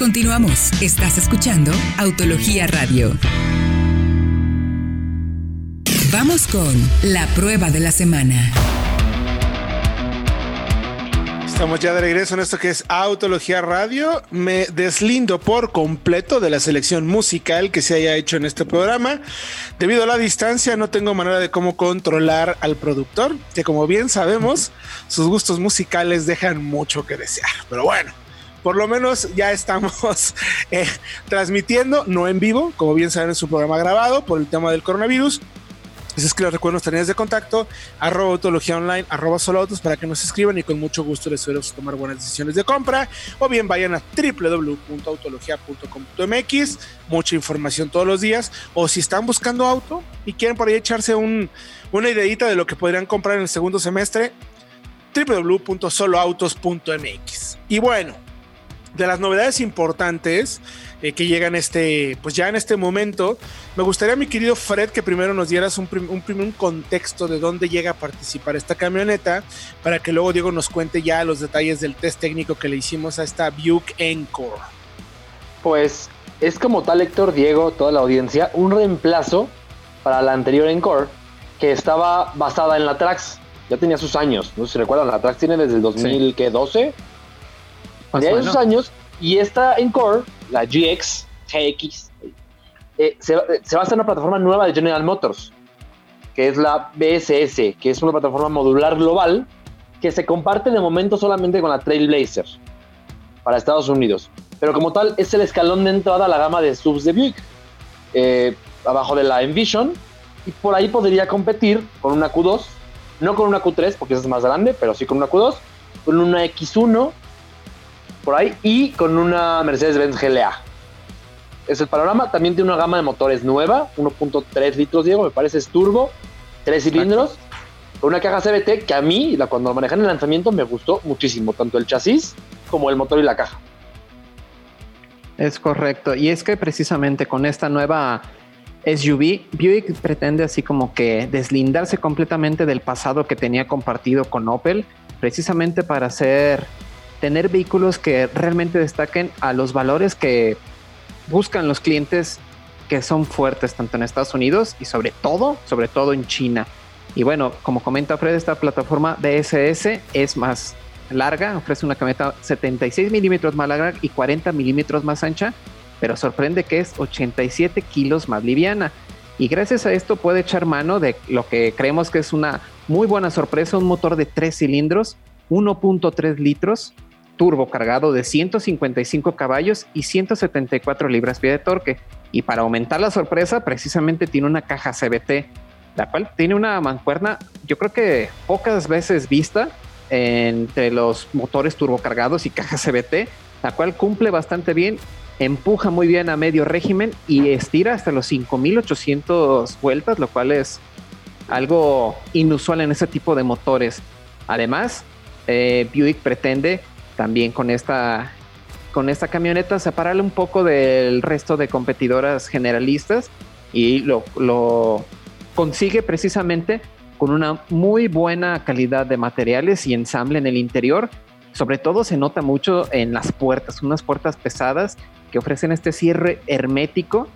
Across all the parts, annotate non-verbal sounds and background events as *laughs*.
Continuamos. Estás escuchando Autología Radio. Vamos con la prueba de la semana. Estamos ya de regreso en esto que es Autología Radio. Me deslindo por completo de la selección musical que se haya hecho en este programa. Debido a la distancia, no tengo manera de cómo controlar al productor, que como bien sabemos, sus gustos musicales dejan mucho que desear. Pero bueno, por lo menos ya estamos *laughs* eh, transmitiendo, no en vivo, como bien saben, es un programa grabado por el tema del coronavirus es que les recuerdo nuestras líneas de contacto, arroba autología online, arroba solo autos para que nos escriban y con mucho gusto les ayudamos tomar buenas decisiones de compra. O bien vayan a www.autologia.com.mx, mucha información todos los días. O si están buscando auto y quieren por ahí echarse un, una ideita de lo que podrían comprar en el segundo semestre, www.soloautos.mx. Y bueno, de las novedades importantes eh, que llegan este, pues ya en este momento, me gustaría, mi querido Fred, que primero nos dieras un, un, contexto de dónde llega a participar esta camioneta, para que luego Diego nos cuente ya los detalles del test técnico que le hicimos a esta Buick Encore. Pues es como tal, Héctor, Diego, toda la audiencia, un reemplazo para la anterior Encore, que estaba basada en la Trax. Ya tenía sus años, no sé si recuerdan, la Trax tiene desde el 2012 de esos años. Y esta Encore, la GX, GX, eh, se, se basa en una plataforma nueva de General Motors, que es la BSS, que es una plataforma modular global que se comparte de momento solamente con la Trailblazer para Estados Unidos. Pero como tal, es el escalón de entrada a la gama de subs de Buick. Eh, abajo de la Envision. Y por ahí podría competir con una Q2. No con una Q3, porque esa es más grande, pero sí con una Q2. Con una X1 por ahí, y con una Mercedes-Benz GLA. Es el panorama. También tiene una gama de motores nueva, 1.3 litros, Diego, me parece es turbo, tres cilindros, con una caja CBT que a mí, la, cuando lo manejé en el lanzamiento, me gustó muchísimo, tanto el chasis como el motor y la caja. Es correcto. Y es que precisamente con esta nueva SUV, Buick pretende así como que deslindarse completamente del pasado que tenía compartido con Opel, precisamente para hacer tener vehículos que realmente destaquen a los valores que buscan los clientes que son fuertes tanto en Estados Unidos y sobre todo, sobre todo en China. Y bueno, como comenta Fred, esta plataforma DSS es más larga, ofrece una camioneta 76 milímetros más larga y 40 milímetros más ancha, pero sorprende que es 87 kilos más liviana. Y gracias a esto puede echar mano de lo que creemos que es una muy buena sorpresa, un motor de 3 cilindros, 1.3 litros, turbo cargado de 155 caballos y 174 libras-pie de torque. Y para aumentar la sorpresa, precisamente tiene una caja CBT, la cual tiene una mancuerna, yo creo que pocas veces vista entre los motores turbocargados y caja CBT, la cual cumple bastante bien, empuja muy bien a medio régimen y estira hasta los 5800 vueltas, lo cual es algo inusual en ese tipo de motores. Además, eh, Buick pretende también con esta, con esta camioneta separarle un poco del resto de competidoras generalistas y lo, lo consigue precisamente con una muy buena calidad de materiales y ensamble en el interior. Sobre todo se nota mucho en las puertas, unas puertas pesadas que ofrecen este cierre hermético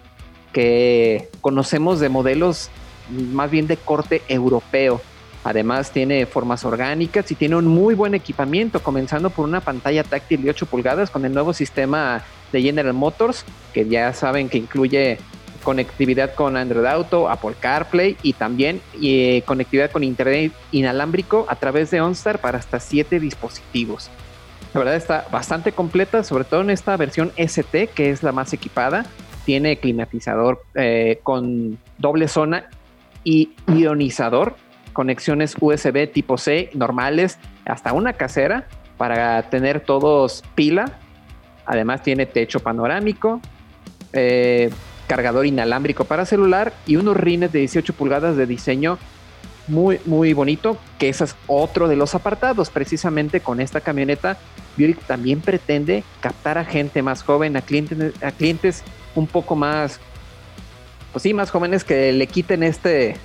que conocemos de modelos más bien de corte europeo. Además tiene formas orgánicas y tiene un muy buen equipamiento, comenzando por una pantalla táctil de 8 pulgadas con el nuevo sistema de General Motors, que ya saben que incluye conectividad con Android Auto, Apple CarPlay y también eh, conectividad con Internet inalámbrico a través de OnStar para hasta 7 dispositivos. La verdad está bastante completa, sobre todo en esta versión ST, que es la más equipada. Tiene climatizador eh, con doble zona y ionizador conexiones USB tipo C normales, hasta una casera para tener todos pila. Además tiene techo panorámico, eh, cargador inalámbrico para celular y unos rines de 18 pulgadas de diseño muy, muy bonito, que ese es otro de los apartados. Precisamente con esta camioneta, Buick también pretende captar a gente más joven, a clientes, a clientes un poco más, pues sí, más jóvenes que le quiten este,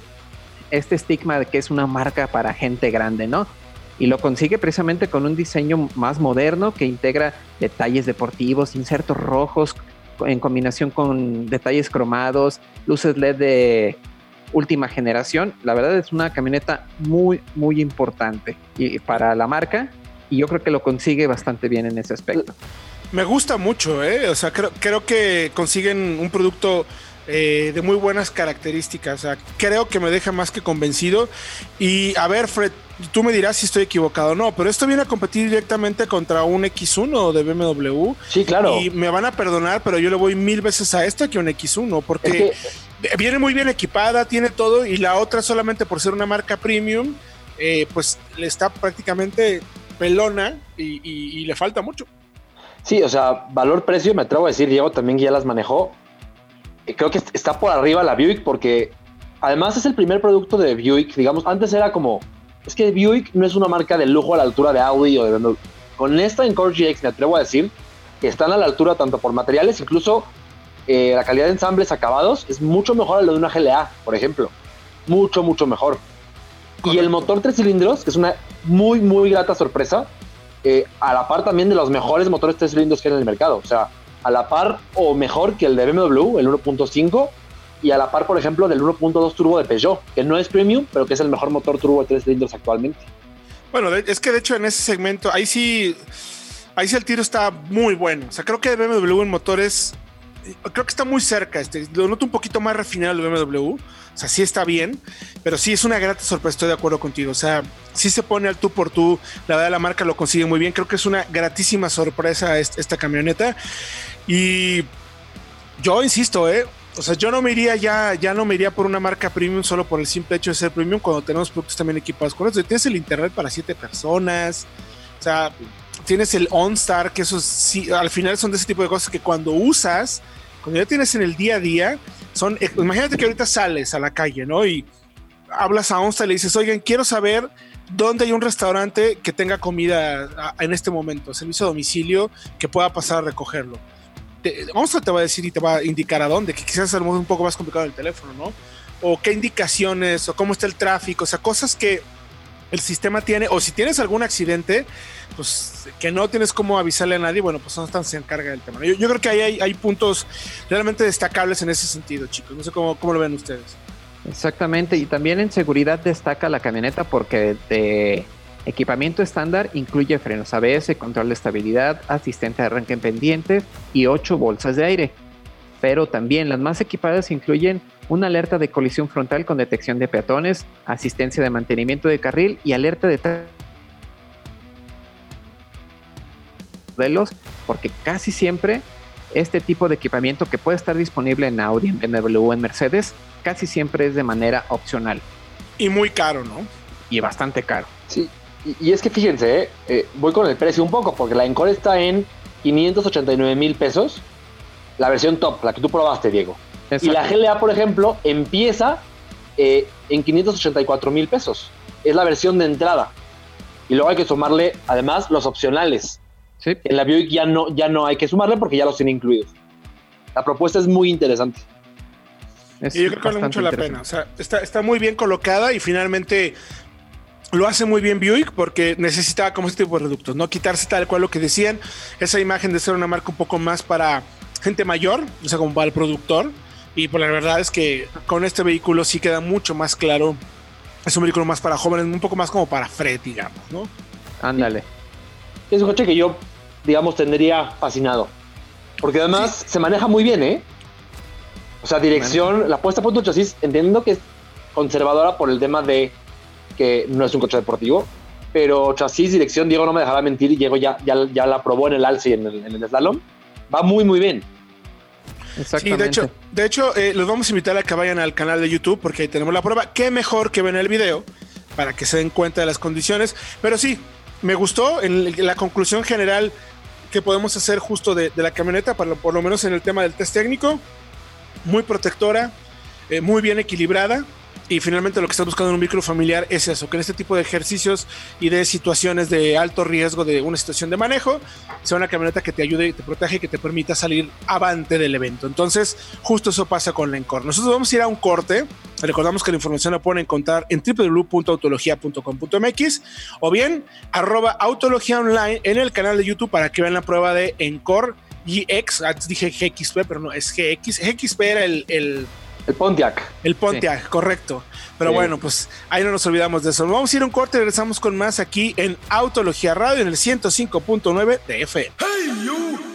este estigma de que es una marca para gente grande, ¿no? y lo consigue precisamente con un diseño más moderno que integra detalles deportivos, insertos rojos en combinación con detalles cromados, luces LED de última generación. La verdad es una camioneta muy, muy importante y para la marca y yo creo que lo consigue bastante bien en ese aspecto. Me gusta mucho, ¿eh? O sea, creo, creo que consiguen un producto eh, de muy buenas características. O sea, creo que me deja más que convencido. Y a ver, Fred, tú me dirás si estoy equivocado o no, pero esto viene a competir directamente contra un X1 de BMW. Sí, claro. Y me van a perdonar, pero yo le voy mil veces a esta que un X1, porque viene muy bien equipada, tiene todo, y la otra solamente por ser una marca premium, eh, pues le está prácticamente pelona y, le falta mucho. Sí, o sea, valor-precio, me atrevo a decir, Diego también ya las manejó. Creo que está por arriba la Buick porque además es el primer producto de Buick, digamos, antes era como, es que Buick no es una marca de lujo a la altura de Audi o de BMW. Con esta Encore GX me atrevo a decir que están a la altura tanto por materiales, incluso eh, la calidad de ensambles acabados es mucho mejor a lo de una GLA, por ejemplo. Mucho, mucho mejor. Y el motor tres cilindros, que es una muy, muy grata sorpresa, eh, a la par también de los mejores motores tres cilindros que hay en el mercado. O sea, a la par o mejor que el de BMW, el 1.5, y a la par, por ejemplo, del 1.2 turbo de Peugeot, que no es premium, pero que es el mejor motor turbo de tres cilindros actualmente. Bueno, es que de hecho en ese segmento, ahí sí, ahí sí el tiro está muy bueno. O sea, creo que BMW en motores, creo que está muy cerca. Este, lo noto un poquito más refinado el BMW. O sea, sí está bien, pero sí es una grata sorpresa, estoy de acuerdo contigo. O sea, sí se pone al tú por tú. La verdad, la marca lo consigue muy bien. Creo que es una gratísima sorpresa esta, camioneta. Y yo insisto, ¿eh? O sea, yo no me iría ya, ya no me iría por una marca premium solo por el simple hecho de ser premium cuando tenemos productos también equipados con eso. Tienes el internet para siete personas. O sea, tienes el OnStar, que esos sí, al final son de ese tipo de cosas que cuando usas, cuando ya tienes en el día a día, son, eh, imagínate que ahorita sales a la calle, ¿no? Y hablas a OnStar y le dices, oigan, quiero saber dónde hay un restaurante que tenga comida en este momento, servicio a domicilio, que pueda pasar a recogerlo. OnStar te va a decir y te va a indicar a dónde, que quizás es un poco más complicado el teléfono, ¿no? O qué indicaciones, o cómo está el tráfico, o sea, cosas que el sistema tiene, o si tienes algún accidente, pues que no tienes cómo avisarle a nadie, bueno, pues no se encarga del tema. Yo, creo que ahí hay, puntos realmente destacables en ese sentido, chicos. No sé cómo, cómo lo ven ustedes. Exactamente, y también en seguridad destaca la camioneta porque de equipamiento estándar incluye frenos ABS, control de estabilidad, asistente de arranque en pendiente y ocho bolsas de aire. Pero también las más equipadas incluyen una alerta de colisión frontal con detección de peatones, asistencia de mantenimiento de carril y alerta de modelos, porque casi siempre este tipo de equipamiento que puede estar disponible en Audi, en BMW o en Mercedes, casi siempre es de manera opcional. Y muy caro, ¿no? Y bastante caro. Sí, y, es que fíjense, eh, eh, voy con el precio un poco, porque la Encore está en 589 mil pesos, la versión top, la que tú probaste, Diego. Y la GLA, por ejemplo, empieza eh, en 584 mil pesos. Es la versión de entrada. Y luego hay que sumarle, además, los opcionales. En la Buick ya no, ya no hay que sumarle porque ya los tiene incluidos. La propuesta es muy interesante. y yo creo que vale mucho la pena. O sea, está, está muy bien colocada y finalmente lo hace muy bien Buick porque necesitaba como este tipo de reductos, no quitarse tal cual lo que decían, esa imagen de ser una marca un poco más para gente mayor, o sea, como para el productor, y pues la verdad es que con este vehículo sí queda mucho más claro. Es un vehículo más para jóvenes, un poco más como para Fred, digamos, ¿no? Ándale. Es un coche que yo, digamos, tendría fascinado. Porque además se maneja muy bien, ¿eh? O sea, dirección, la puesta a punto chasis, entiendo que es conservadora por el tema de que no es un coche deportivo, pero chasis, dirección, Diego no me dejará mentir, Diego ya, ya, ya la probó en el alce y en el, en el slalom. Va muy, muy bien. Sí, de hecho, de hecho eh, los vamos a invitar a que vayan al canal de YouTube porque ahí tenemos la prueba. Qué mejor que ven el video para que se den cuenta de las condiciones. Pero sí, me gustó en la conclusión general que podemos hacer justo de, la camioneta, por lo, por lo, menos en el tema del test técnico. Muy protectora, eh, muy bien equilibrada. Y finalmente lo que estás buscando en un vehículo familiar es eso, que en este tipo de ejercicios y de situaciones de alto riesgo de una situación de manejo, sea una camioneta que te ayude, te protege y que te permita salir avante del evento. Entonces, justo eso pasa con la Encore. Nosotros vamos a ir a un corte. Recordamos que la información la pueden encontrar en www.autologia.com.mx o bien arroba autología online en el canal de YouTube para que vean la prueba de Encore GX. Antes dije GXP, pero no, es GX. GXP era el el Pontiac. El Pontiac, correcto. Pero bueno, pues ahí no nos olvidamos de eso. Vamos a ir a un corte y regresamos con más aquí en Autología Radio en el 105.9 de FM.